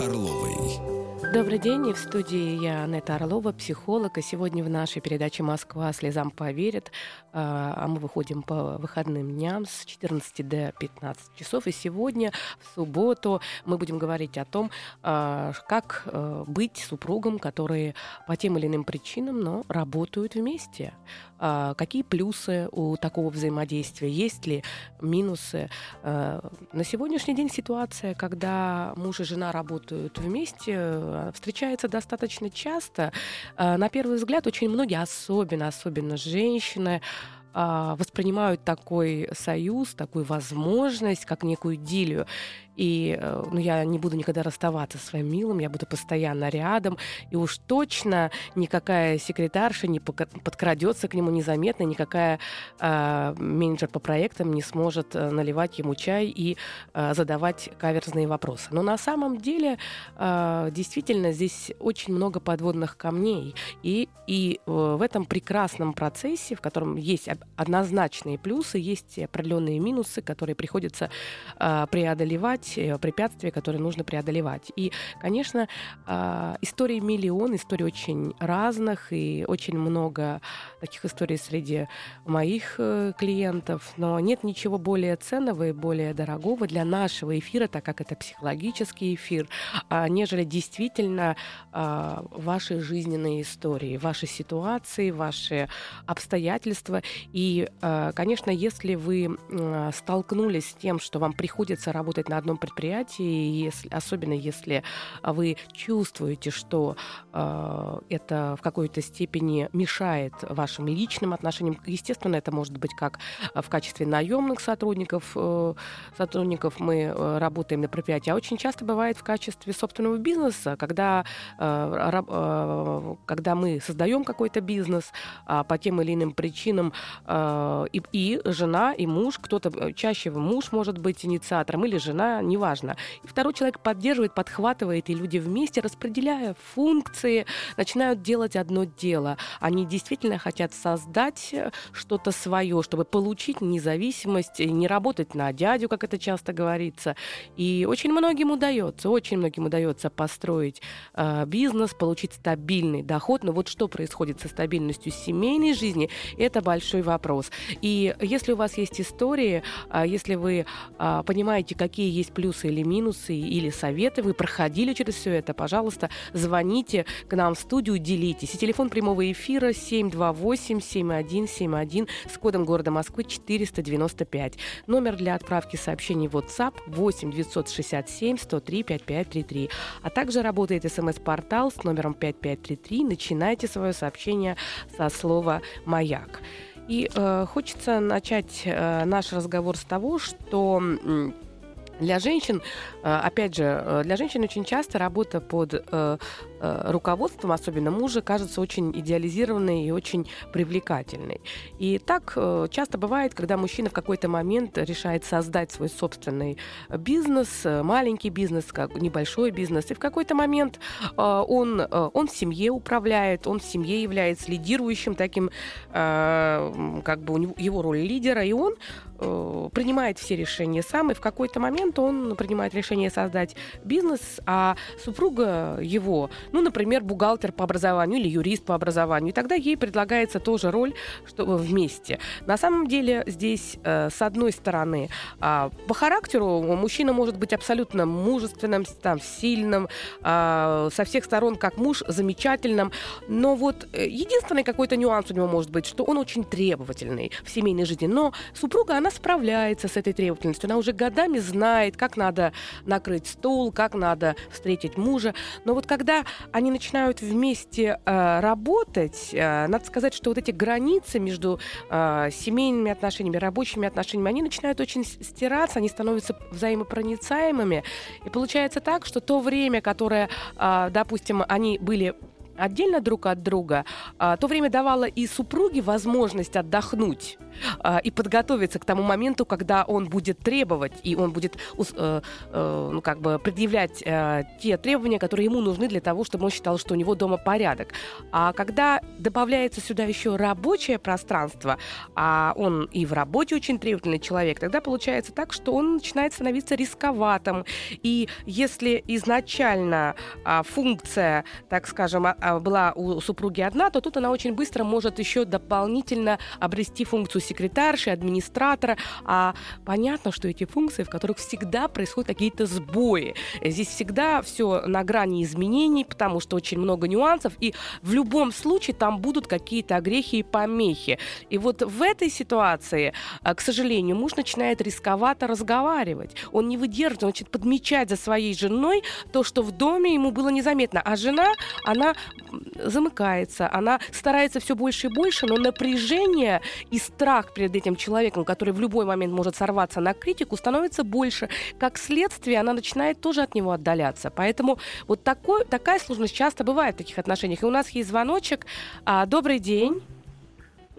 Орловой. Добрый день, и в студии я, Анетта Орлова, психолог, и сегодня в нашей передаче «Москва слезам поверит», а, а мы выходим по выходным дням с 14 до 15 часов, и сегодня, в субботу, мы будем говорить о том, а, как э, быть супругом, которые по тем или иным причинам, но работают вместе. А, какие плюсы у такого взаимодействия, есть ли минусы. На сегодняшний день ситуация, когда муж и жена работают вместе, встречается достаточно часто. Э, на первый взгляд, очень многие, особенно, особенно женщины, а, воспринимают такой союз, такую возможность, как некую идиллию. И э, ну, я не буду никогда расставаться со своим милым, я буду постоянно рядом. И уж точно никакая секретарша не подкрадется к нему незаметно, никакая э, менеджер по проектам не сможет э, наливать ему чай и э, задавать каверзные вопросы. Но на самом деле э, действительно здесь очень много подводных камней. И, и э, в этом прекрасном процессе, в котором есть однозначные плюсы, есть определенные минусы, которые приходится э, преодолевать, преодолевать э, препятствия, которые нужно преодолевать. И, конечно, а, историй миллион, историй очень разных, и очень много таких историй среди моих э, клиентов, но нет ничего более ценного и более дорогого для нашего эфира, так как это психологический эфир, а, нежели действительно а, ваши жизненные истории, ваши ситуации, ваши обстоятельства. И, конечно, если вы столкнулись с тем, что вам приходится работать на одном одном предприятии, если, особенно если вы чувствуете, что э, это в какой-то степени мешает вашим личным отношениям, естественно, это может быть как в качестве наемных сотрудников, э, сотрудников. Мы э, работаем на предприятии, а очень часто бывает в качестве собственного бизнеса, когда, э, э, когда мы создаем какой-то бизнес э, по тем или иным причинам, э, и, и жена, и муж, кто-то э, чаще муж может быть инициатором или жена, неважно. И второй человек поддерживает, подхватывает, и люди вместе, распределяя функции, начинают делать одно дело. Они действительно хотят создать э, что-то свое, чтобы получить независимость, не работать на дядю, как это часто говорится. И очень многим удается, очень многим удается построить э, бизнес, получить стабильный доход. Но вот что происходит со стабильностью семейной жизни, это большой вопрос. И если у вас есть истории, э, если вы э, понимаете, какие есть плюсы или минусы, или советы, вы проходили через все это, пожалуйста, звоните к нам в студию, делитесь. И телефон прямого эфира 728-7171 с кодом города Москвы 495. Номер для отправки сообщений в WhatsApp 8 967 103 5533. А также работает смс-портал с номером 5533. Начинайте свое сообщение со слова «Маяк». И э, хочется начать э, наш разговор с того, что для женщин, э, опять же, э, для женщин очень часто работа под э, руководством, особенно мужа, кажется очень идеализированной и очень привлекательной. И так часто бывает, когда мужчина в какой-то момент решает создать свой собственный бизнес, маленький бизнес, как небольшой бизнес, и в какой-то момент он, он в семье управляет, он в семье является лидирующим таким, как бы у него, его роль лидера, и он принимает все решения сам, и в какой-то момент он принимает решение создать бизнес, а супруга его, ну, например, бухгалтер по образованию или юрист по образованию, и тогда ей предлагается тоже роль что вместе. На самом деле здесь, э, с одной стороны, э, по характеру мужчина может быть абсолютно мужественным, там, сильным, э, со всех сторон как муж, замечательным, но вот э, единственный какой-то нюанс у него может быть, что он очень требовательный в семейной жизни, но супруга, она справляется с этой требовательностью, она уже годами знает, как надо накрыть стол, как надо встретить мужа. Но вот когда они начинают вместе э, работать, э, надо сказать, что вот эти границы между э, семейными отношениями, рабочими отношениями, они начинают очень стираться, они становятся взаимопроницаемыми. И получается так, что то время, которое, э, допустим, они были отдельно друг от друга, а, то время давало и супруге возможность отдохнуть а, и подготовиться к тому моменту, когда он будет требовать, и он будет э, э, ну, как бы предъявлять э, те требования, которые ему нужны для того, чтобы он считал, что у него дома порядок. А когда добавляется сюда еще рабочее пространство, а он и в работе очень требовательный человек, тогда получается так, что он начинает становиться рисковатым. И если изначально а, функция, так скажем, была у супруги одна, то тут она очень быстро может еще дополнительно обрести функцию секретарши, администратора. А понятно, что эти функции, в которых всегда происходят какие-то сбои. Здесь всегда все на грани изменений, потому что очень много нюансов, и в любом случае там будут какие-то огрехи и помехи. И вот в этой ситуации, а, к сожалению, муж начинает рисковато разговаривать. Он не выдерживает, он начинает подмечать за своей женой то, что в доме ему было незаметно. А жена, она замыкается, она старается все больше и больше, но напряжение и страх перед этим человеком, который в любой момент может сорваться на критику, становится больше. Как следствие, она начинает тоже от него отдаляться. Поэтому вот такой, такая сложность часто бывает в таких отношениях. И у нас есть звоночек. А, добрый день.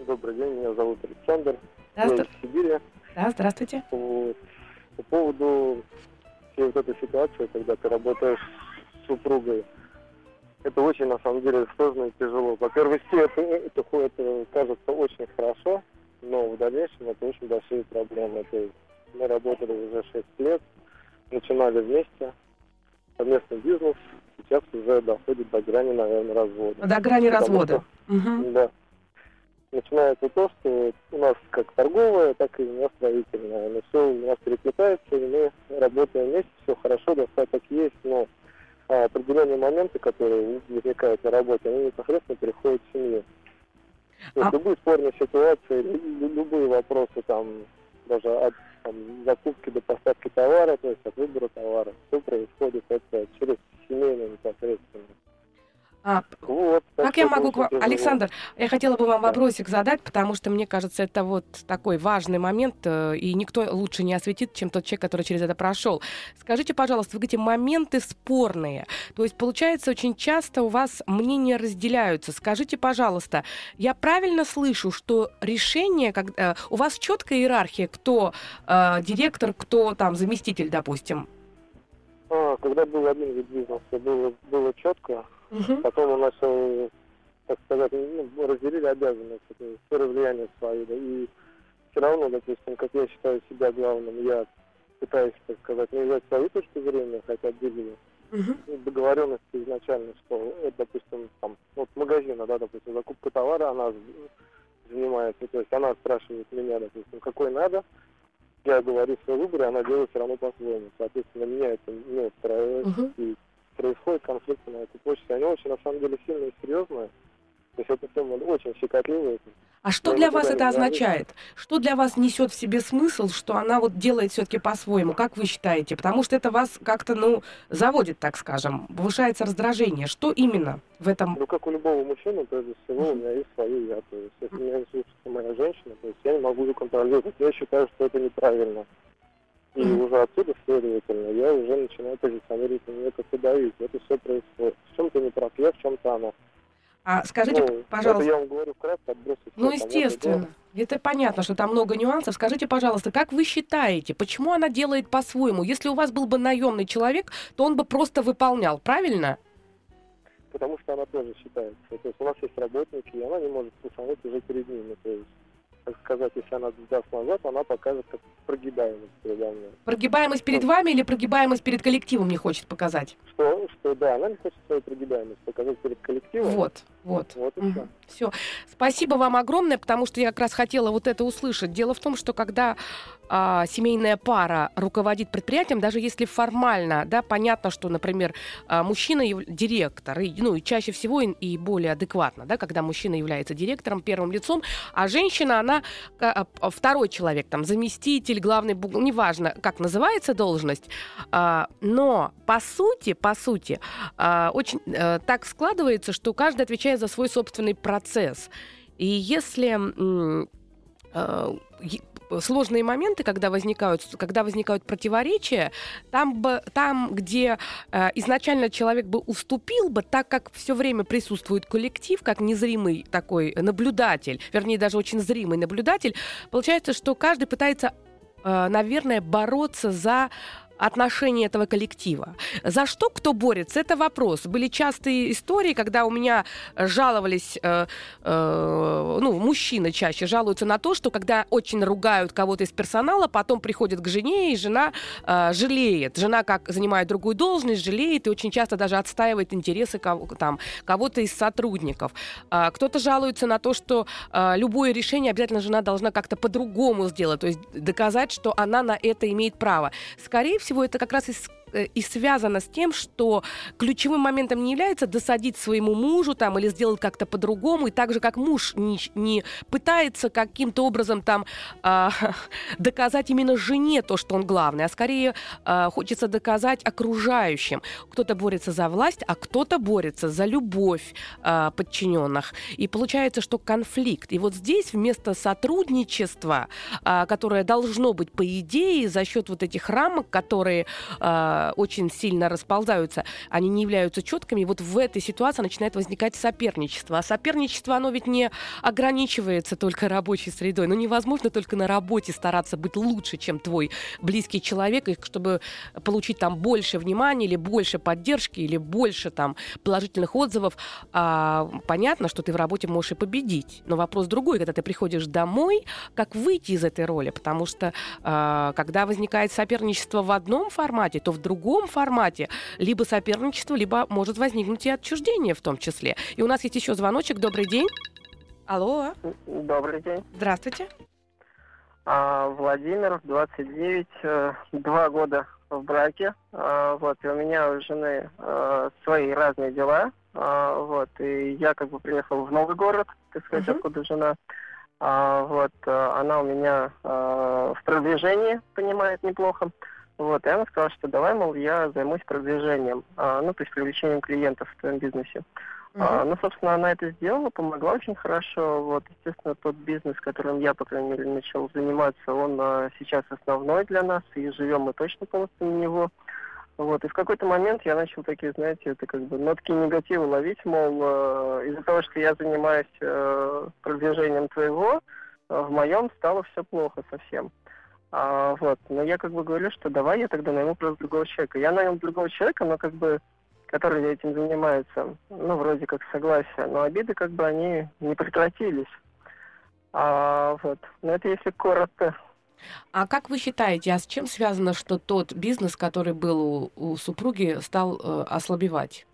Добрый день, меня зовут Александр. Я из Сибири. Да, здравствуйте. По, по поводу всей вот этой ситуации, когда ты работаешь с супругой, это очень, на самом деле, сложно и тяжело. По первости, это, это, это кажется очень хорошо, но в дальнейшем это очень большие проблемы. То есть мы работали уже 6 лет, начинали вместе, совместный бизнес, сейчас уже доходит до грани, наверное, развода. До грани Потому развода. Что, угу. Да. Начинается то, что у нас как торговая, так и у нас строительная. Но все у нас переплетается, и мы работаем вместе, все хорошо, достаток есть, но определенные моменты, которые возникают на работе, они непосредственно переходят в семью. То есть а... любые спорные ситуации, любые вопросы там, даже от там, закупки до поставки товара, то есть от выбора товара, все происходит это через семейную непосредственно. А, вот, как я могу... К... Александр, я хотела бы вам вопросик задать, потому что мне кажется, это вот такой важный момент, э, и никто лучше не осветит, чем тот человек, который через это прошел. Скажите, пожалуйста, вы эти моменты спорные. То есть, получается, очень часто у вас мнения разделяются. Скажите, пожалуйста, я правильно слышу, что решение, как, э, у вас четкая иерархия, кто э, директор, кто там заместитель, допустим? А, когда был один вид бизнеса, было, было четко, Угу. Потом у нас, так сказать, ну, разделили обязанности, то есть сферы влияния свои, да, и все равно, допустим, как я считаю себя главным, я пытаюсь, так сказать, навязать свою точку зрения, хотя отделили угу. договоренности изначально, что, вот, допустим, там, вот магазина, да, допустим, закупка товара, она занимается, то есть она спрашивает меня, допустим, какой надо, я говорю свой выбор, и она делает все равно по-своему. Соответственно, меня это не устраивает, uh-huh. и происходят конфликты на этой почте. Они очень, на самом деле, сильные и серьезные. То есть это тема очень щекотливая. А что для вас это означает? Что для вас несет в себе смысл, что она вот делает все-таки по-своему? Как вы считаете? Потому что это вас как-то, ну, заводит, так скажем, повышается раздражение. Что именно в этом? Ну, как у любого мужчины, прежде всего, у меня есть свое я. То есть, если меня слушается моя женщина, то есть я не могу ее контролировать. Я считаю, что это неправильно. И уже отсюда, следовательно, я уже начинаю позиционировать нее как давить. Это все происходит. В чем-то не прав я, в чем-то она. А скажите, ну, пожалуйста... Это я вам говорю вкратце, отбросить Ну, естественно. Это понятно, что там много нюансов. Скажите, пожалуйста, как вы считаете, почему она делает по-своему? Если у вас был бы наемный человек, то он бы просто выполнял, правильно? Потому что она тоже считается. То есть у нас есть работники, и она не может усомнить уже перед ними. То есть так сказать, если она даст назад, она покажет как прогибаемость передо мной. Прогибаемость перед что? вами или прогибаемость перед коллективом не хочет показать? Что, что да, она не хочет свою прогибаемость показать перед коллективом. Вот, вот. Вот и угу. все. Все. Спасибо вам огромное, потому что я как раз хотела вот это услышать. Дело в том, что когда а, семейная пара руководит предприятием, даже если формально, да, понятно, что, например, а, мужчина директор, и, ну и чаще всего и, и более адекватно, да, когда мужчина является директором, первым лицом, а женщина, она а, второй человек, там, заместитель, главный, неважно, как называется должность, а, но по сути, по сути, а, очень а, так складывается, что каждый отвечает за свой собственный процесс. И если э, сложные моменты, когда возникают, когда возникают противоречия, там, бы, там где э, изначально человек бы уступил бы, так как все время присутствует коллектив, как незримый такой наблюдатель, вернее, даже очень зримый наблюдатель, получается, что каждый пытается, э, наверное, бороться за отношение этого коллектива. За что кто борется, это вопрос. Были частые истории, когда у меня жаловались, э, э, ну, мужчины чаще жалуются на то, что когда очень ругают кого-то из персонала, потом приходят к жене, и жена э, жалеет. Жена как занимает другую должность, жалеет и очень часто даже отстаивает интересы кого- там, кого-то из сотрудников. Э, кто-то жалуется на то, что э, любое решение обязательно жена должна как-то по-другому сделать, то есть доказать, что она на это имеет право. Скорее всего, это как раз из и связано с тем, что ключевым моментом не является досадить своему мужу там или сделать как-то по-другому, и так же, как муж не, не пытается каким-то образом там э, доказать именно жене то, что он главный, а скорее э, хочется доказать окружающим. Кто-то борется за власть, а кто-то борется за любовь э, подчиненных. И получается, что конфликт. И вот здесь вместо сотрудничества, э, которое должно быть по идее за счет вот этих рамок, которые э, очень сильно расползаются, они не являются четкими, вот в этой ситуации начинает возникать соперничество. А соперничество, оно ведь не ограничивается только рабочей средой. Ну, невозможно только на работе стараться быть лучше, чем твой близкий человек, и чтобы получить там больше внимания или больше поддержки, или больше там положительных отзывов. А, понятно, что ты в работе можешь и победить. Но вопрос другой, когда ты приходишь домой, как выйти из этой роли? Потому что а, когда возникает соперничество в одном формате, то в другом формате либо соперничество, либо может возникнуть и отчуждение в том числе. И у нас есть еще звоночек. Добрый день. Алло. Добрый день. Здравствуйте. А, Владимир, 29, э, два года в браке. А, вот, и у меня у жены а, свои разные дела. А, вот, и я как бы приехал в новый город, так сказать, uh-huh. откуда жена. А, вот, она у меня а, в продвижении понимает неплохо. Вот, и она сказала, что давай, мол, я займусь продвижением, а, ну, то есть привлечением клиентов в твоем бизнесе. Uh-huh. А, ну, собственно, она это сделала, помогла очень хорошо. Вот, естественно, тот бизнес, которым я, по крайней мере, начал заниматься, он а, сейчас основной для нас, и живем мы точно полностью на него. Вот, и в какой-то момент я начал такие, знаете, это как бы нотки негатива ловить, мол, э, из-за того, что я занимаюсь э, продвижением твоего, э, в моем стало все плохо совсем. А, вот. Но я как бы говорю, что давай я тогда найму просто другого человека. Я нанял другого человека, но как бы который этим занимается, ну, вроде как согласие, но обиды как бы они не прекратились. А, вот. Но это если коротко. А как вы считаете, а с чем связано, что тот бизнес, который был у, у супруги, стал э, ослабевать?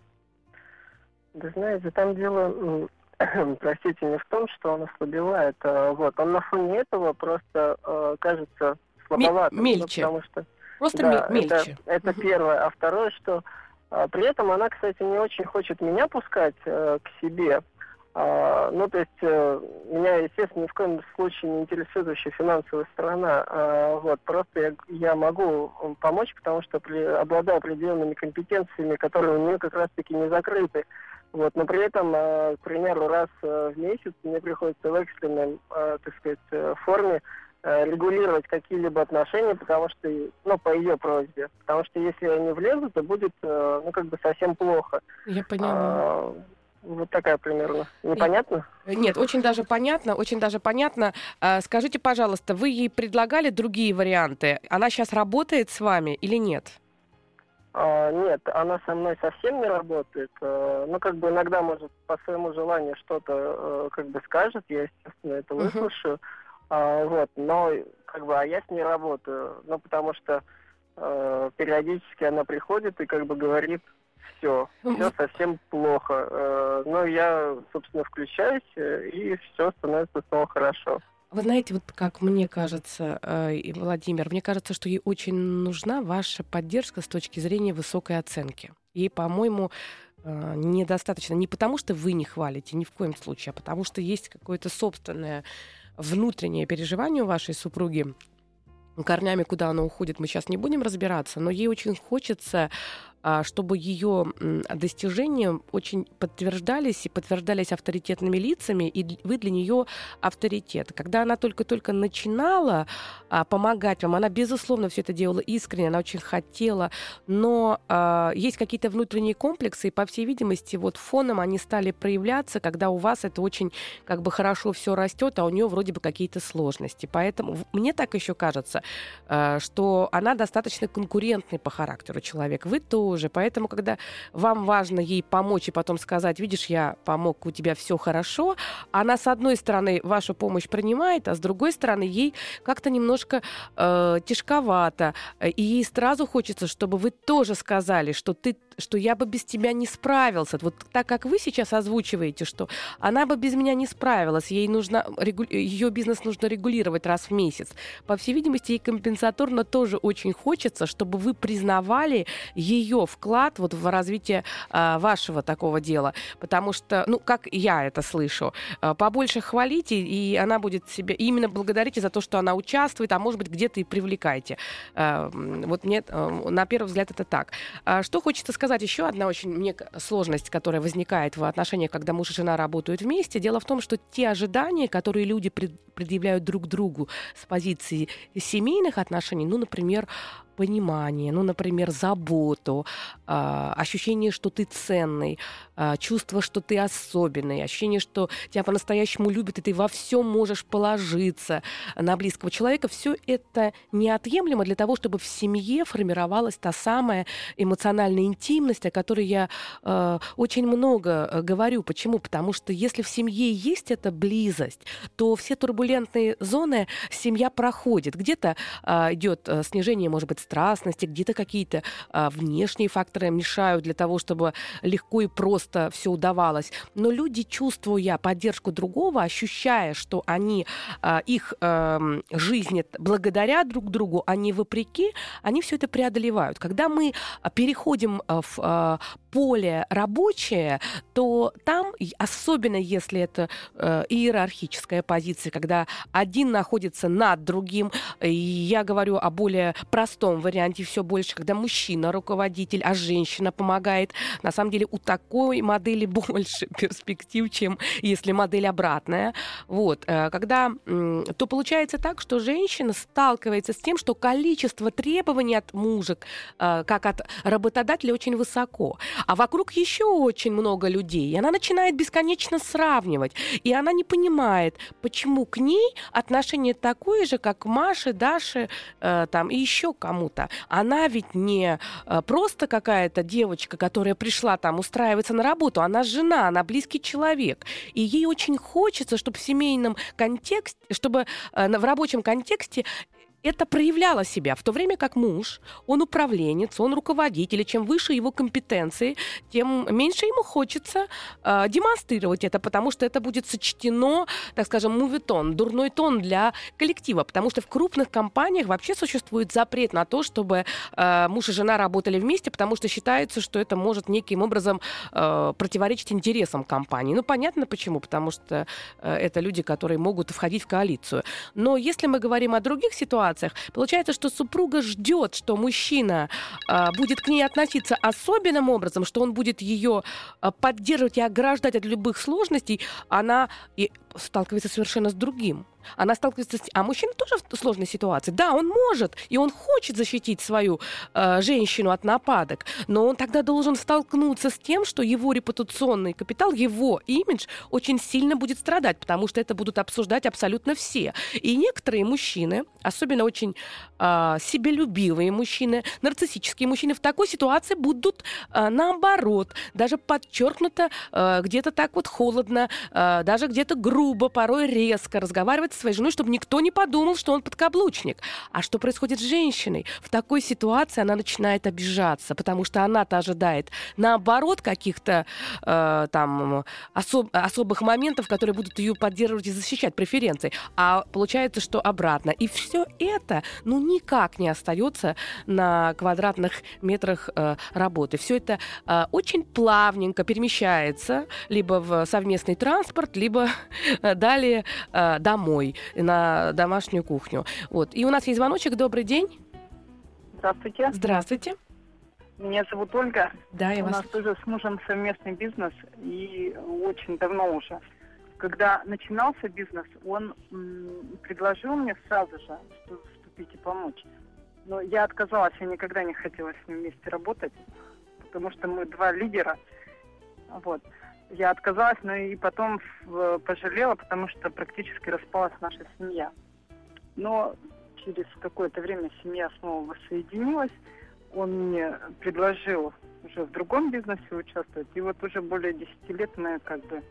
Да знаете, там дело простите, не в том, что он ослабевает. А, вот, он на фоне этого просто э, кажется слабоватым. Ну, мельче. потому что, просто да, мельче. Это, это первое. А второе, что э, при этом она, кстати, не очень хочет меня пускать э, к себе. А, ну, то есть э, меня, естественно, ни в коем случае не интересует вообще финансовая сторона. А, вот, просто я, я могу помочь, потому что при, обладаю определенными компетенциями, которые у нее как раз-таки не закрыты. Вот, но при этом, э, к примеру, раз э, в месяц мне приходится в экстренной, э, так сказать, форме регулировать какие-либо отношения, потому что, ну, по ее просьбе. Потому что если я не влезу, то будет, ну, как бы совсем плохо. Я поняла. А, вот такая примерно. Непонятно? Нет, очень даже понятно, очень даже понятно. А, скажите, пожалуйста, вы ей предлагали другие варианты? Она сейчас работает с вами или нет? А, нет, она со мной совсем не работает. А, ну, как бы иногда, может, по своему желанию что-то а, как бы скажет, я, естественно, это выслушаю. Uh-huh. А, вот, но как бы, а я с ней работаю. Ну, потому что а, периодически она приходит и как бы говорит, все, все совсем плохо. А, но я, собственно, включаюсь, э, и все становится снова хорошо. Вы знаете, вот как мне кажется, э, Владимир, мне кажется, что ей очень нужна ваша поддержка с точки зрения высокой оценки. Ей, по-моему, э, недостаточно не потому, что вы не хвалите, ни в коем случае, а потому что есть какое-то собственное внутреннее переживание у вашей супруги, корнями, куда она уходит, мы сейчас не будем разбираться, но ей очень хочется чтобы ее достижения очень подтверждались и подтверждались авторитетными лицами, и вы для нее авторитет. Когда она только-только начинала а, помогать вам, она, безусловно, все это делала искренне, она очень хотела, но а, есть какие-то внутренние комплексы, и, по всей видимости, вот фоном они стали проявляться, когда у вас это очень как бы хорошо все растет, а у нее вроде бы какие-то сложности. Поэтому мне так еще кажется, а, что она достаточно конкурентный по характеру человек. Вы тоже. Поэтому, когда вам важно ей помочь и потом сказать, видишь, я помог, у тебя все хорошо, она, с одной стороны, вашу помощь принимает, а с другой стороны, ей как-то немножко э, тяжковато. И ей сразу хочется, чтобы вы тоже сказали, что ты что я бы без тебя не справился. Вот так как вы сейчас озвучиваете, что она бы без меня не справилась, ей нужно, регу... ее бизнес нужно регулировать раз в месяц. По всей видимости, ей компенсаторно тоже очень хочется, чтобы вы признавали ее вклад вот в развитие а, вашего такого дела. Потому что, ну, как я это слышу, а, побольше хвалите, и она будет себя... И именно благодарите за то, что она участвует, а может быть, где-то и привлекайте. А, вот мне, а, на первый взгляд, это так. А, что хочется сказать сказать еще одна очень мне сложность, которая возникает в отношениях, когда муж и жена работают вместе. Дело в том, что те ожидания, которые люди предъявляют друг другу с позиции семейных отношений, ну, например, понимание, ну, например, заботу, э, ощущение, что ты ценный, э, чувство, что ты особенный, ощущение, что тебя по-настоящему любят, и ты во всем можешь положиться на близкого человека, все это неотъемлемо для того, чтобы в семье формировалась та самая эмоциональная интимность, о которой я э, очень много говорю. Почему? Потому что если в семье есть эта близость, то все турбулентные зоны семья проходит. Где-то идет э, снижение, может быть, страстности, где-то какие-то а, внешние факторы мешают для того, чтобы легко и просто все удавалось. Но люди, чувствуя поддержку другого, ощущая, что они, а, их а, жизнь благодаря друг другу, а не вопреки, они все это преодолевают. Когда мы переходим а, в а, поле рабочее, то там, особенно если это э, иерархическая позиция, когда один находится над другим, и я говорю о более простом варианте все больше, когда мужчина руководитель, а женщина помогает. На самом деле у такой модели больше перспектив, чем если модель обратная. Вот. Э, когда, то получается так, что женщина сталкивается с тем, что количество требований от мужа, э, как от работодателя, очень высоко. А вокруг еще очень много людей. И она начинает бесконечно сравнивать. И она не понимает, почему к ней отношение такое же, как к Маше, Даше э, там, и еще кому-то. Она ведь не э, просто какая-то девочка, которая пришла там устраиваться на работу. Она жена, она близкий человек. И ей очень хочется, чтобы в семейном контексте, чтобы э, в рабочем контексте это проявляло себя, в то время как муж, он управленец, он руководитель, и чем выше его компетенции, тем меньше ему хочется э, демонстрировать это, потому что это будет сочтено, так скажем, мувитон, дурной тон для коллектива, потому что в крупных компаниях вообще существует запрет на то, чтобы э, муж и жена работали вместе, потому что считается, что это может неким образом э, противоречить интересам компании. Ну, понятно почему, потому что э, это люди, которые могут входить в коалицию. Но если мы говорим о других ситуациях, ситуациях. Получается, что супруга ждет, что мужчина э, будет к ней относиться особенным образом, что он будет ее э, поддерживать и ограждать от любых сложностей. Она и сталкивается совершенно с другим. Она сталкивается с... А мужчина тоже в сложной ситуации. Да, он может, и он хочет защитить свою э, женщину от нападок, но он тогда должен столкнуться с тем, что его репутационный капитал, его имидж очень сильно будет страдать, потому что это будут обсуждать абсолютно все. И некоторые мужчины, особенно очень э, себелюбивые мужчины, нарциссические мужчины, в такой ситуации будут э, наоборот, даже подчеркнуто э, где-то так вот холодно, э, даже где-то грубо, порой резко разговаривать со своей женой, чтобы никто не подумал, что он подкаблучник. А что происходит с женщиной? В такой ситуации она начинает обижаться, потому что она-то ожидает наоборот каких-то э, там особ- особых моментов, которые будут ее поддерживать и защищать преференции. А получается, что обратно. И все это, ну, никак не остается на квадратных метрах э, работы. Все это э, очень плавненько перемещается либо в совместный транспорт, либо э, далее э, домой домой, на домашнюю кухню. Вот. И у нас есть звоночек. Добрый день. Здравствуйте. Здравствуйте. Меня зовут Ольга. Да, я У вас... нас тоже с мужем совместный бизнес и очень давно уже. Когда начинался бизнес, он м, предложил мне сразу же вступить и помочь. Но я отказалась, я никогда не хотела с ним вместе работать, потому что мы два лидера. Вот. Я отказалась, но и потом пожалела, потому что практически распалась наша семья. Но через какое-то время семья снова воссоединилась. Он мне предложил уже в другом бизнесе участвовать. И вот уже более 10 лет мы как бы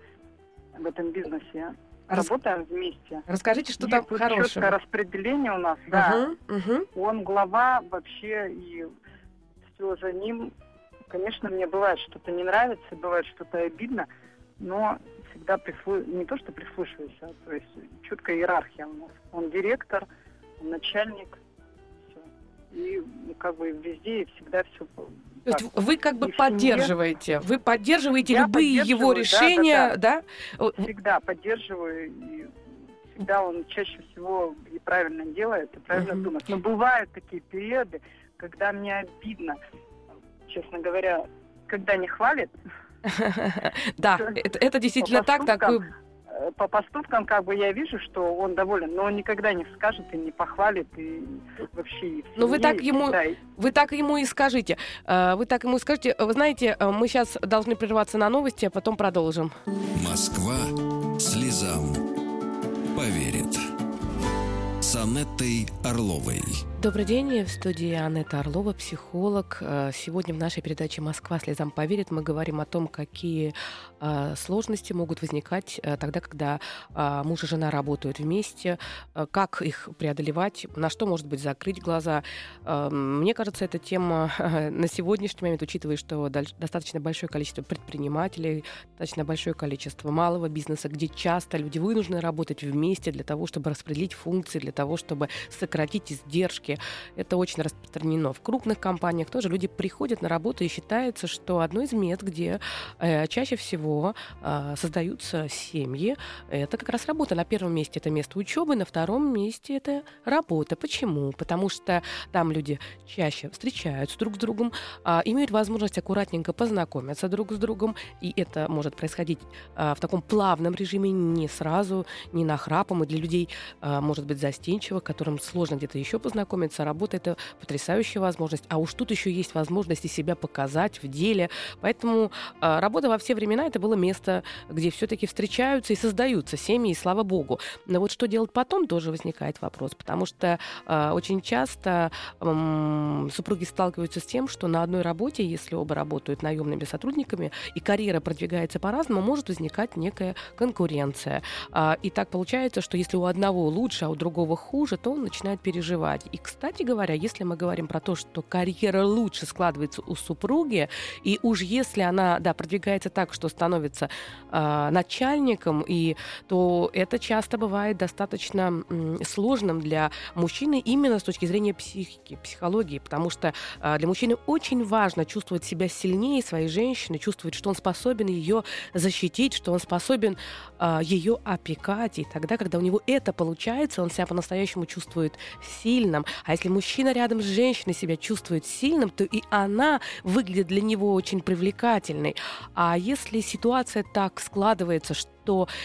в этом бизнесе Рас- работаем вместе. Расскажите, что там тут хорошего. четкое распределение у нас, да. Мгм, мгм. Он глава вообще, и все за ним. Конечно, мне бывает что-то не нравится, бывает что-то обидно, но всегда прислу... не то, что прислушиваюсь, а то есть четкая иерархия у нас. Он директор, он начальник, все. И ну, как бы везде и всегда все. То есть вы как бы И поддерживаете, вы поддерживаете Я любые его поддерживаю, да, решения, да? О, всегда поддерживаю и всегда он чаще всего и правильно делает, и правильно Мгм. думает. Но бывают такие периоды, когда мне обидно, честно говоря, когда не хвалит, Да, это, действительно так, такой э, по поступкам как бы я вижу, что он доволен, но он никогда не скажет и не похвалит, и вообще... и в Ну, вы так ему-. И- Вы так ему и скажите. Э, Вы так ему и скажите. Вы знаете, э, мы сейчас должны прерваться на новости, а потом продолжим. Москва слезам поверит. С Анеттой Орловой. Добрый день, в студии Анетта Орлова, психолог. Э, Сегодня в нашей передаче «Москва слезам поверит» мы говорим о том, какие э, сложности могут возникать э, тогда, когда муж и жена работают вместе, как их преодолевать, на что, может быть, закрыть глаза. Э, Мне кажется, эта тема на сегодняшний момент, учитывая, что достаточно большое количество предпринимателей, достаточно большое количество малого бизнеса, где часто люди вынуждены работать вместе для того, чтобы распределить функции, для того, чтобы сократить издержки. Это очень распространено. В крупных компаниях тоже люди приходят на работу и считается, что одно из мест, где э, чаще всего э, создаются семьи, это как раз работа. На первом месте это место учебы, на втором месте это работа. Почему? Потому что там люди чаще встречаются друг с другом, а, имеют возможность аккуратненько познакомиться друг с другом, и это может происходить а, в таком плавном режиме, не сразу, не нахрапом, и для людей, а, может быть, застенчивых, которым сложно где-то еще познакомиться. Работа — это потрясающая возможность, а уж тут еще есть возможность и себя показать в деле. Поэтому а, работа во все времена — это было место, где все-таки встречаются и создаются семьи, и слава богу. Но вот что делать потом, тоже возникает вопрос, потому что а, очень часто супруги сталкиваются с тем, что на одной работе, если оба работают наемными сотрудниками, и карьера продвигается по-разному, может возникать некая конкуренция. А, И так получается, что если у одного лучше, а у другого хуже, то он начинает переживать. И, кстати говоря, если мы говорим про то, что карьера лучше складывается у супруги, и уж если она, да, продвигается так, что становится а, начальником, и, то это часто бывает достаточно м, сложным для мужчины именно с точки зрения психики, психологии, потому что а, для мужчины очень важно чувствовать себя сильнее своей женщины, чувствовать, что он способен ее защитить, что он способен а, ее опекать. И тогда, когда у него это получается, он себя по-настоящему чувствует сильным. А если мужчина рядом с женщиной себя чувствует сильным, то и она выглядит для него очень привлекательной. А если ситуация так складывается, что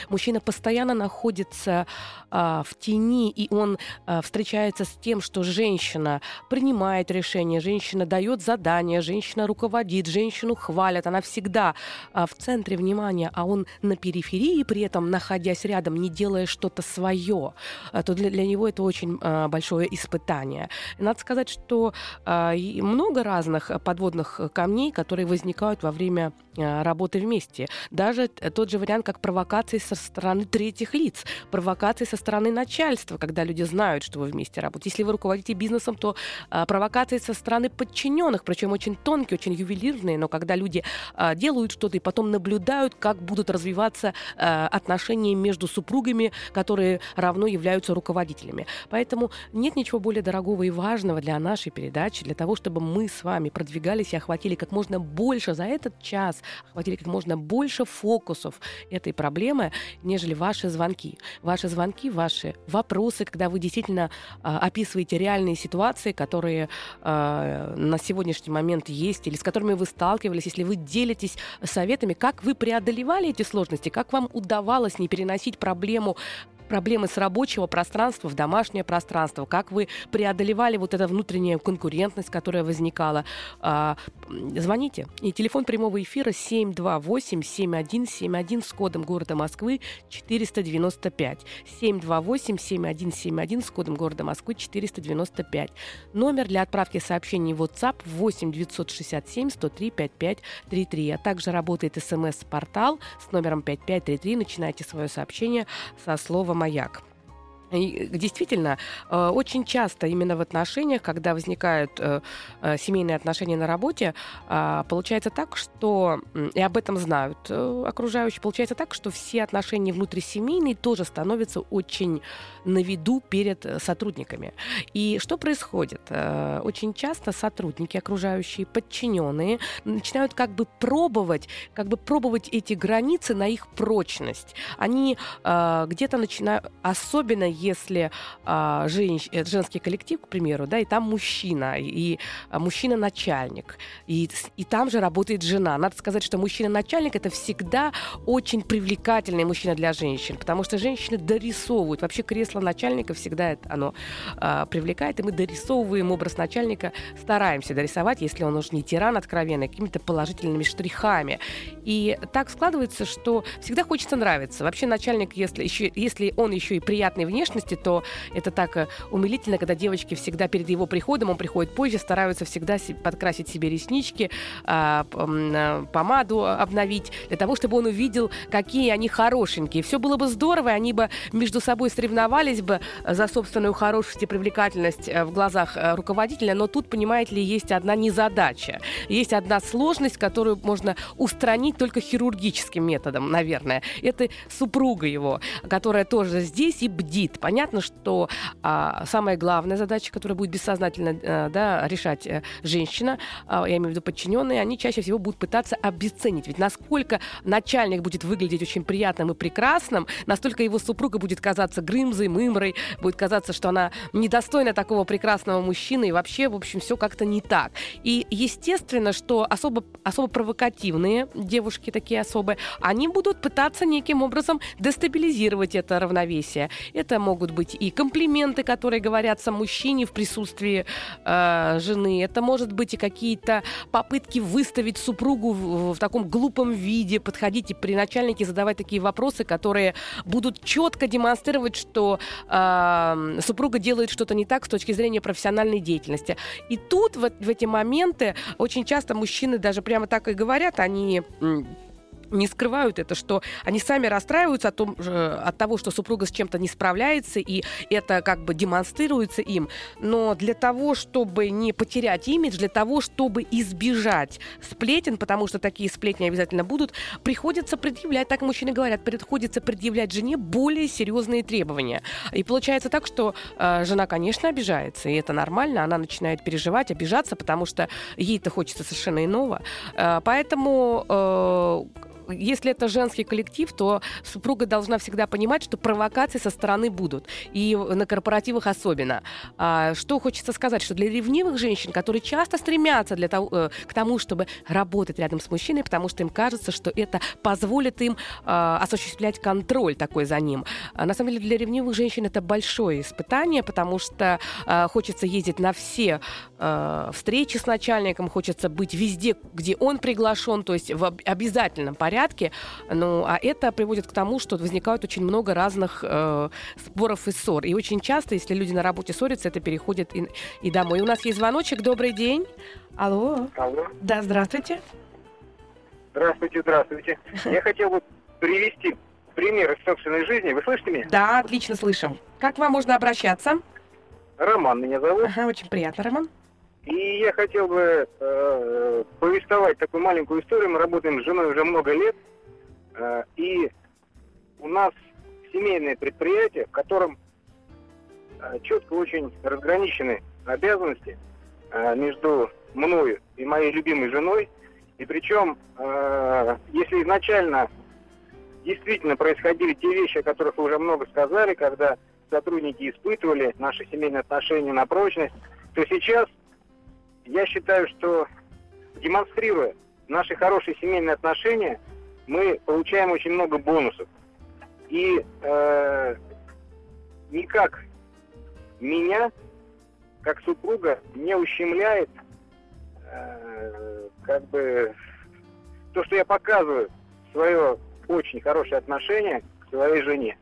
мужчина постоянно находится а, в тени, и он а, встречается с тем, что женщина принимает решения, женщина дает задания, женщина руководит, женщину хвалят, она всегда а, в центре внимания, а он на периферии, при этом находясь рядом, не делая что-то свое, а, то для, для него это очень а, большое испытание. Надо сказать, что а, много разных подводных камней, которые возникают во время а, работы вместе. Даже тот же вариант, как провокации со стороны третьих лиц, провокации со стороны начальства, когда люди знают, что вы вместе работаете. Если вы руководите бизнесом, то а, провокации со стороны подчиненных, причем очень тонкие, очень ювелирные, но когда люди а, делают что-то и потом наблюдают, как будут развиваться а, отношения между супругами, которые равно являются руководителями. Поэтому нет ничего более дорогого и важного для нашей передачи, для того, чтобы мы с вами продвигались и охватили как можно больше за этот час, охватили как можно больше фокусов этой проблемы, проблемы, нежели ваши звонки. Ваши звонки, ваши вопросы, когда вы действительно а, описываете реальные ситуации, которые а, на сегодняшний момент есть, или с которыми вы сталкивались, если вы делитесь советами, как вы преодолевали эти сложности, как вам удавалось не переносить проблему проблемы с рабочего пространства в домашнее пространство, как вы преодолевали вот эту внутреннюю конкурентность, которая возникала. А, звоните. И телефон прямого эфира 728-7171 с кодом города Москвы 495. 728-7171 с кодом города Москвы 495. Номер для отправки сообщений в WhatsApp 8 967 103 5533. А также работает смс-портал с номером 5533. Начинайте свое сообщение со словом маяк. И действительно, э, очень часто именно в отношениях, когда возникают э, э, семейные отношения на работе, а, получается так, что, и об этом знают окружающие, получается так, что все отношения внутрисемейные тоже становятся очень на виду перед сотрудниками. И что происходит? Очень часто сотрудники, окружающие, подчиненные, начинают как бы пробовать, как бы пробовать эти границы на их прочность. Они где-то начинают, особенно если а, женщ, э, женский коллектив, к примеру, да, и там мужчина, и а, мужчина-начальник, и, и там же работает жена. Надо сказать, что мужчина-начальник это всегда очень привлекательный мужчина для женщин, потому что женщины дорисовывают. Вообще кресло начальника всегда это, оно а, привлекает, и мы дорисовываем образ начальника, стараемся дорисовать, если он уж не тиран откровенный, какими-то положительными штрихами. И так складывается, что всегда хочется нравиться. Вообще начальник, если, еще, если он еще и приятный внешне, внешности, то это так э, умилительно, когда девочки всегда перед его приходом, он приходит позже, стараются всегда подкрасить себе реснички, а, а, помаду обновить, для того, чтобы он увидел, какие они хорошенькие. Все было бы здорово, они бы между собой соревновались бы за собственную хорошесть и привлекательность э, в глазах э, руководителя, но тут, понимаете ли, есть одна незадача. Есть одна сложность, которую можно устранить только хирургическим методом, наверное. Это супруга его, которая тоже здесь и бдит Понятно, что а, самая главная задача, которая будет бессознательно а, да, решать а, женщина, а, я имею в виду подчиненные, они чаще всего будут пытаться обесценить. Ведь насколько начальник будет выглядеть очень приятным и прекрасным, настолько его супруга будет казаться грымзой, мымрой, будет казаться, что она недостойна такого прекрасного мужчины, и вообще, в общем, все как-то не так. И естественно, что особо, особо провокативные девушки, такие особые, они будут пытаться неким образом дестабилизировать это равновесие. Это могут быть и комплименты, которые говорятся мужчине в присутствии э, жены. Это может быть и какие-то попытки выставить супругу в, в таком глупом виде, подходить и при начальнике задавать такие вопросы, которые будут четко демонстрировать, что э, супруга делает что-то не так с точки зрения профессиональной деятельности. И тут, в, в эти моменты, очень часто мужчины даже прямо так и говорят, они не скрывают это, что они сами расстраиваются о том, от того, что супруга с чем-то не справляется, и это как бы демонстрируется им. Но для того, чтобы не потерять имидж, для того, чтобы избежать сплетен, потому что такие сплетни обязательно будут, приходится предъявлять, так мужчины говорят, приходится предъявлять жене более серьезные требования. И получается так, что э, жена, конечно, обижается, и это нормально, она начинает переживать, обижаться, потому что ей-то хочется совершенно иного. Э, поэтому э, если это женский коллектив, то супруга должна всегда понимать, что провокации со стороны будут. И на корпоративах особенно. А, что хочется сказать, что для ревнивых женщин, которые часто стремятся для того, э, к тому, чтобы работать рядом с мужчиной, потому что им кажется, что это позволит им а, осуществлять контроль такой за ним. А, на самом деле для ревнивых женщин это большое испытание, потому что а, хочется ездить на все а, встречи с начальником, хочется быть везде, где он приглашен, то есть в обязательном порядке порядке. Ну, а это приводит к тому, что возникают очень много разных э, споров и ссор. И очень часто, если люди на работе ссорятся, это переходит и, и домой. И у нас есть звоночек. Добрый день. Алло. Алло. Да, здравствуйте. Здравствуйте, здравствуйте. Я хотел бы привести пример из собственной жизни. Вы слышите меня? Да, отлично слышим. Как к вам можно обращаться? Роман меня зовут. Ага, очень приятно, Роман. И я хотел бы э, повествовать такую маленькую историю. Мы работаем с женой уже много лет. Э, и у нас семейное предприятие, в котором э, четко очень разграничены обязанности э, между мною и моей любимой женой. И причем, э, если изначально действительно происходили те вещи, о которых вы уже много сказали, когда сотрудники испытывали наши семейные отношения на прочность, то сейчас я считаю, что демонстрируя наши хорошие семейные отношения, мы получаем очень много бонусов. И э, никак меня, как супруга, не ущемляет э, как бы то, что я показываю свое очень хорошее отношение к своей жене.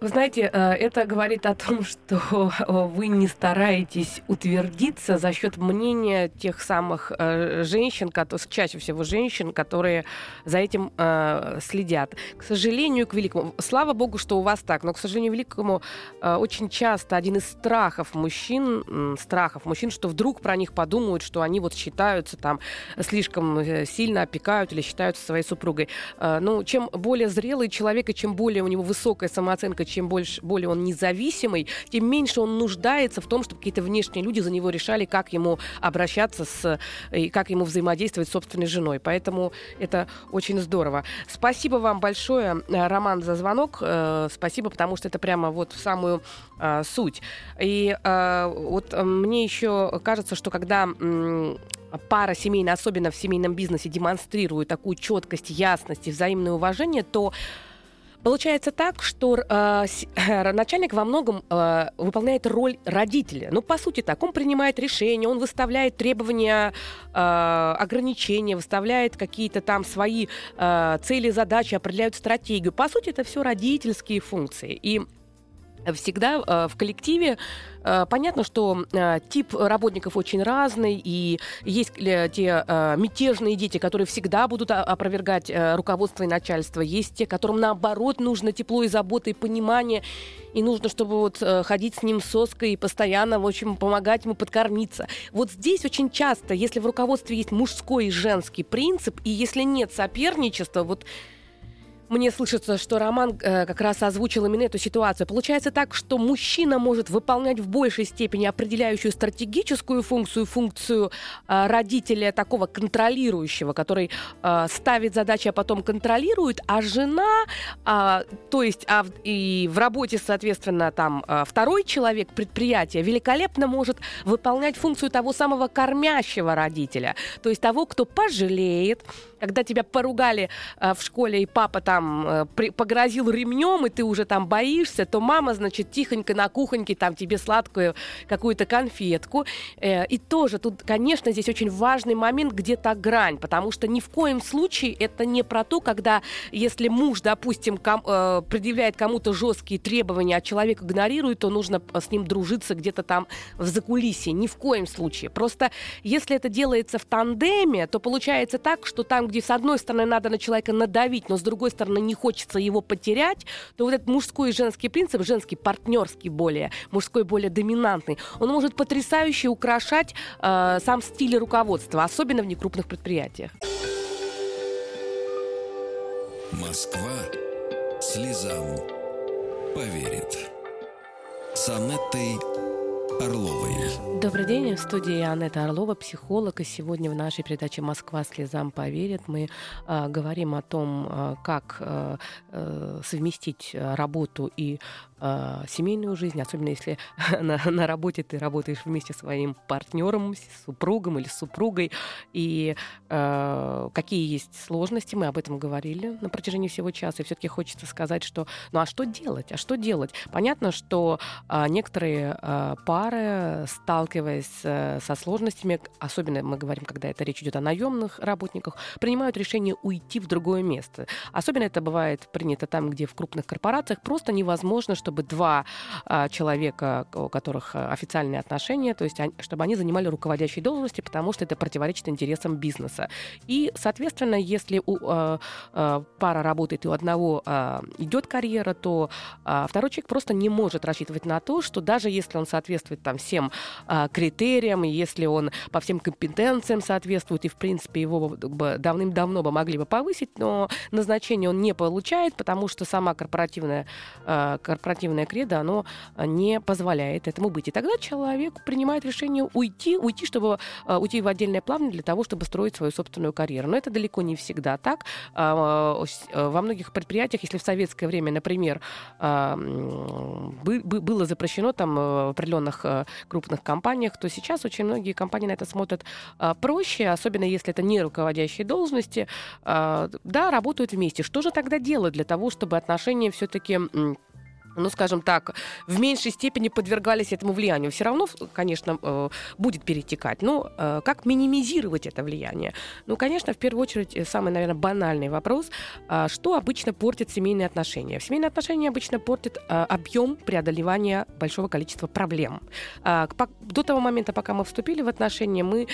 Вы знаете, э, это говорит о том, что вы не стараетесь утвердиться за счет мнения тех самых э, женщин, чаще всего женщин, которые за этим э, следят. К сожалению, к великому, слава богу, что у вас так, но, к сожалению, великому очень часто один из страхов мужчин, страхов мужчин, что вдруг про них подумают, что они вот считаются там слишком сильно опекают или считаются своей супругой. Ну, чем более зрелый человек и чем более у него высокая самооценка, ребенка, чем больше, более он независимый, тем меньше он нуждается в том, чтобы какие-то внешние люди за него решали, как ему обращаться с, и как ему взаимодействовать с собственной женой. Поэтому это очень здорово. Спасибо вам большое, э, Роман, за звонок. Э, спасибо, потому что это прямо вот в самую э, суть. И вот мне еще кажется, что когда пара семейная, особенно в семейном бизнесе, демонстрирует такую четкость, ясность и взаимное уважение, то Получается так, что э, начальник во многом э, выполняет роль родителя. Ну, по сути так, он принимает решения, он выставляет требования, э, ограничения, выставляет какие-то там свои э, цели, задачи, определяет стратегию. По сути, это все родительские функции. И всегда э, в коллективе э, понятно, что э, тип работников очень разный, и есть те мятежные дети, которые всегда будут опровергать руководство и начальство, есть те, которым наоборот нужно тепло и забота и понимание, и нужно, чтобы вот ходить с ним соской и постоянно, в общем, помогать ему подкормиться. Вот здесь очень часто, если в руководстве есть мужской и женский принцип, и если нет соперничества, вот мне слышится, что Роман э, как раз озвучил именно эту ситуацию. Получается так, что мужчина может выполнять в большей степени определяющую стратегическую функцию, функцию э, родителя такого контролирующего, который э, ставит задачи, а потом контролирует, а жена, э, то есть а, и в работе, соответственно, там э, второй человек предприятия великолепно может выполнять функцию того самого кормящего родителя, то есть того, кто пожалеет, когда тебя поругали э, в школе, и папа там э, при, погрозил ремнем, и ты уже там боишься, то мама, значит, тихонько на кухоньке там тебе сладкую какую-то конфетку. Э, и тоже тут, конечно, здесь очень важный момент, где то грань, потому что ни в коем случае это не про то, когда, если муж, допустим, ком, э, предъявляет кому-то жесткие требования, а человек игнорирует, то нужно с ним дружиться где-то там в закулисье. Ни в коем случае. Просто если это делается в тандеме, то получается так, что там, где с одной стороны надо на человека надавить, но с другой стороны не хочется его потерять, то вот этот мужской и женский принцип, женский партнерский более, мужской более доминантный, он может потрясающе украшать э, сам стиль руководства, особенно в некрупных предприятиях. Москва слезам поверит. С Анеттой Орловой. Добрый день, в студии Анетта Орлова, психолог. И сегодня в нашей передаче «Москва слезам поверит» мы э, говорим о том, э, как э, э, совместить работу и э, семейную жизнь, особенно если на, на работе ты работаешь вместе с своим партнером, с супругом или с супругой, и э, какие есть сложности, мы об этом говорили на протяжении всего часа, и все-таки хочется сказать, что ну а что делать, а что делать? Понятно, что э, некоторые э, пары, сталкиваясь э, со сложностями, особенно мы говорим, когда это речь идет о наемных работниках, принимают решение уйти в другое место. Особенно это бывает принято там, где в крупных корпорациях просто невозможно, чтобы чтобы два а, человека, у которых а, официальные отношения, то есть чтобы они занимали руководящие должности, потому что это противоречит интересам бизнеса. И, соответственно, если у, а, пара работает и у одного идет карьера, то второй человек просто не может рассчитывать на то, что даже если он соответствует там всем а, критериям, если он по всем компетенциям соответствует, и в принципе его давным-давно бы могли бы повысить, но назначение он не получает, потому что сама корпоративная, корпоративная корпоративное кредо, оно не позволяет этому быть. И тогда человек принимает решение уйти, уйти, чтобы уйти в отдельное плавание для того, чтобы строить свою собственную карьеру. Но это далеко не всегда так. Во многих предприятиях, если в советское время, например, было запрещено там в определенных крупных компаниях, то сейчас очень многие компании на это смотрят проще, особенно если это не руководящие должности, да, работают вместе. Что же тогда делать для того, чтобы отношения все-таки ну, скажем так, в меньшей степени подвергались этому влиянию. Все равно, конечно, э, будет перетекать. Но э, как минимизировать это влияние? Ну, конечно, в первую очередь, э, самый, наверное, банальный вопрос, а, что обычно портит семейные отношения? Семейные отношения обычно портят объем преодолевания большого количества проблем. А, до того момента, пока мы вступили в отношения, мы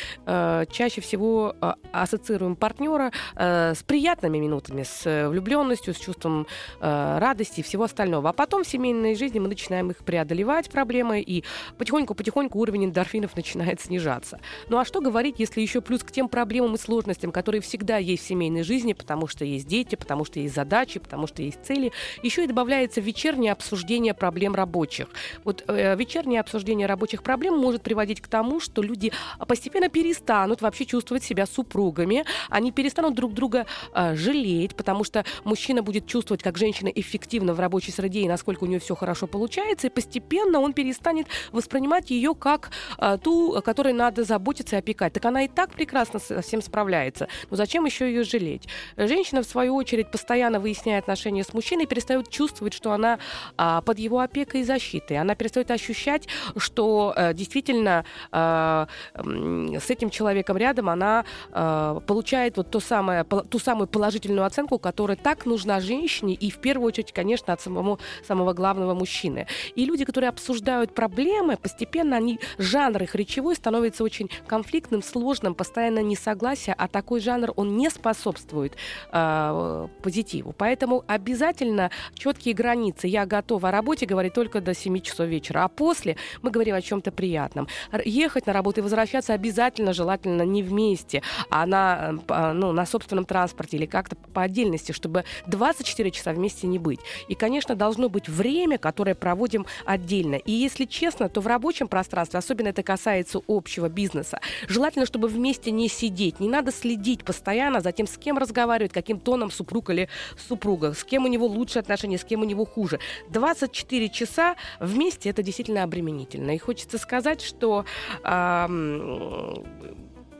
чаще всего ассоциируем партнера с приятными минутами, с влюбленностью, с чувством радости и всего остального. А потом семейной жизни мы начинаем их преодолевать, проблемы, и потихоньку-потихоньку уровень эндорфинов начинает снижаться. Ну а что говорить, если еще плюс к тем проблемам и сложностям, которые всегда есть в семейной жизни, потому что есть дети, потому что есть задачи, потому что есть цели, еще и добавляется вечернее обсуждение проблем рабочих. Вот э, вечернее обсуждение рабочих проблем может приводить к тому, что люди постепенно перестанут вообще чувствовать себя супругами, они перестанут друг друга э, жалеть, потому что мужчина будет чувствовать, как женщина эффективна в рабочей среде и насколько насколько у нее все хорошо получается, и постепенно он перестанет воспринимать ее как а, ту, о которой надо заботиться и опекать. Так она и так прекрасно со всем справляется. Но зачем еще ее жалеть? Женщина, в свою очередь, постоянно выясняя отношения с мужчиной, перестает чувствовать, что она а, под его опекой и защитой. Она перестает ощущать, что а, действительно а, с этим человеком рядом она а, получает вот то самое, ту самую положительную оценку, которая так нужна женщине, и в первую очередь, конечно, от самого, самого самого главного мужчины. И люди, которые обсуждают проблемы, постепенно они, жанр их речевой становится очень конфликтным, сложным, постоянно несогласие, а такой жанр, он не способствует э, позитиву. Поэтому обязательно четкие границы. Я готова о работе говорить только до 7 часов вечера, а после мы говорим о чем-то приятном. Ехать на работу и возвращаться обязательно, желательно не вместе, а на, э, ну, на собственном транспорте или как-то по отдельности, чтобы 24 часа вместе не быть. И, конечно, должно быть время, которое проводим отдельно. И если честно, то в рабочем пространстве, особенно это касается общего бизнеса, желательно, чтобы вместе не сидеть. Не надо следить постоянно за тем, с кем разговаривает, каким тоном супруг или супруга, с кем у него лучшие отношения, с кем у него хуже. 24 часа вместе это действительно обременительно. И хочется сказать, что э,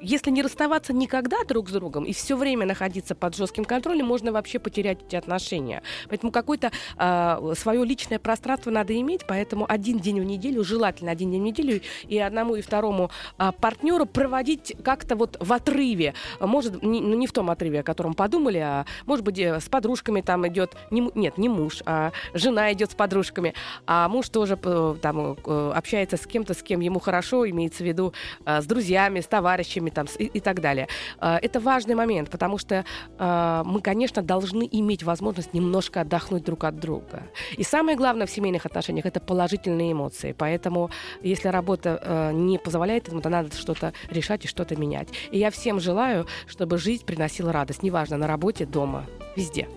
если не расставаться никогда друг с другом и все время находиться под жестким контролем, можно вообще потерять эти отношения. Поэтому какое-то э, свое личное пространство надо иметь, поэтому один день в неделю, желательно один день в неделю, и одному и второму э, партнеру проводить как-то вот в отрыве. Может, не, ну, не в том отрыве, о котором подумали, а может быть, э, с подружками там идет, не, нет, не муж, а жена идет с подружками, а муж тоже э, там э, общается с кем-то, с кем ему хорошо, имеется в виду с друзьями, с товарищами, там, и, и так далее. А, это важный момент, потому что а, мы, конечно, должны иметь возможность немножко отдохнуть друг от друга. И самое главное в семейных отношениях это положительные эмоции. Поэтому, если работа а, не позволяет этому, то надо что-то решать и что-то менять. И я всем желаю, чтобы жизнь приносила радость. Неважно, на работе, дома, везде.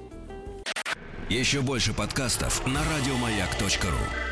Еще больше подкастов на радиомаяк.ру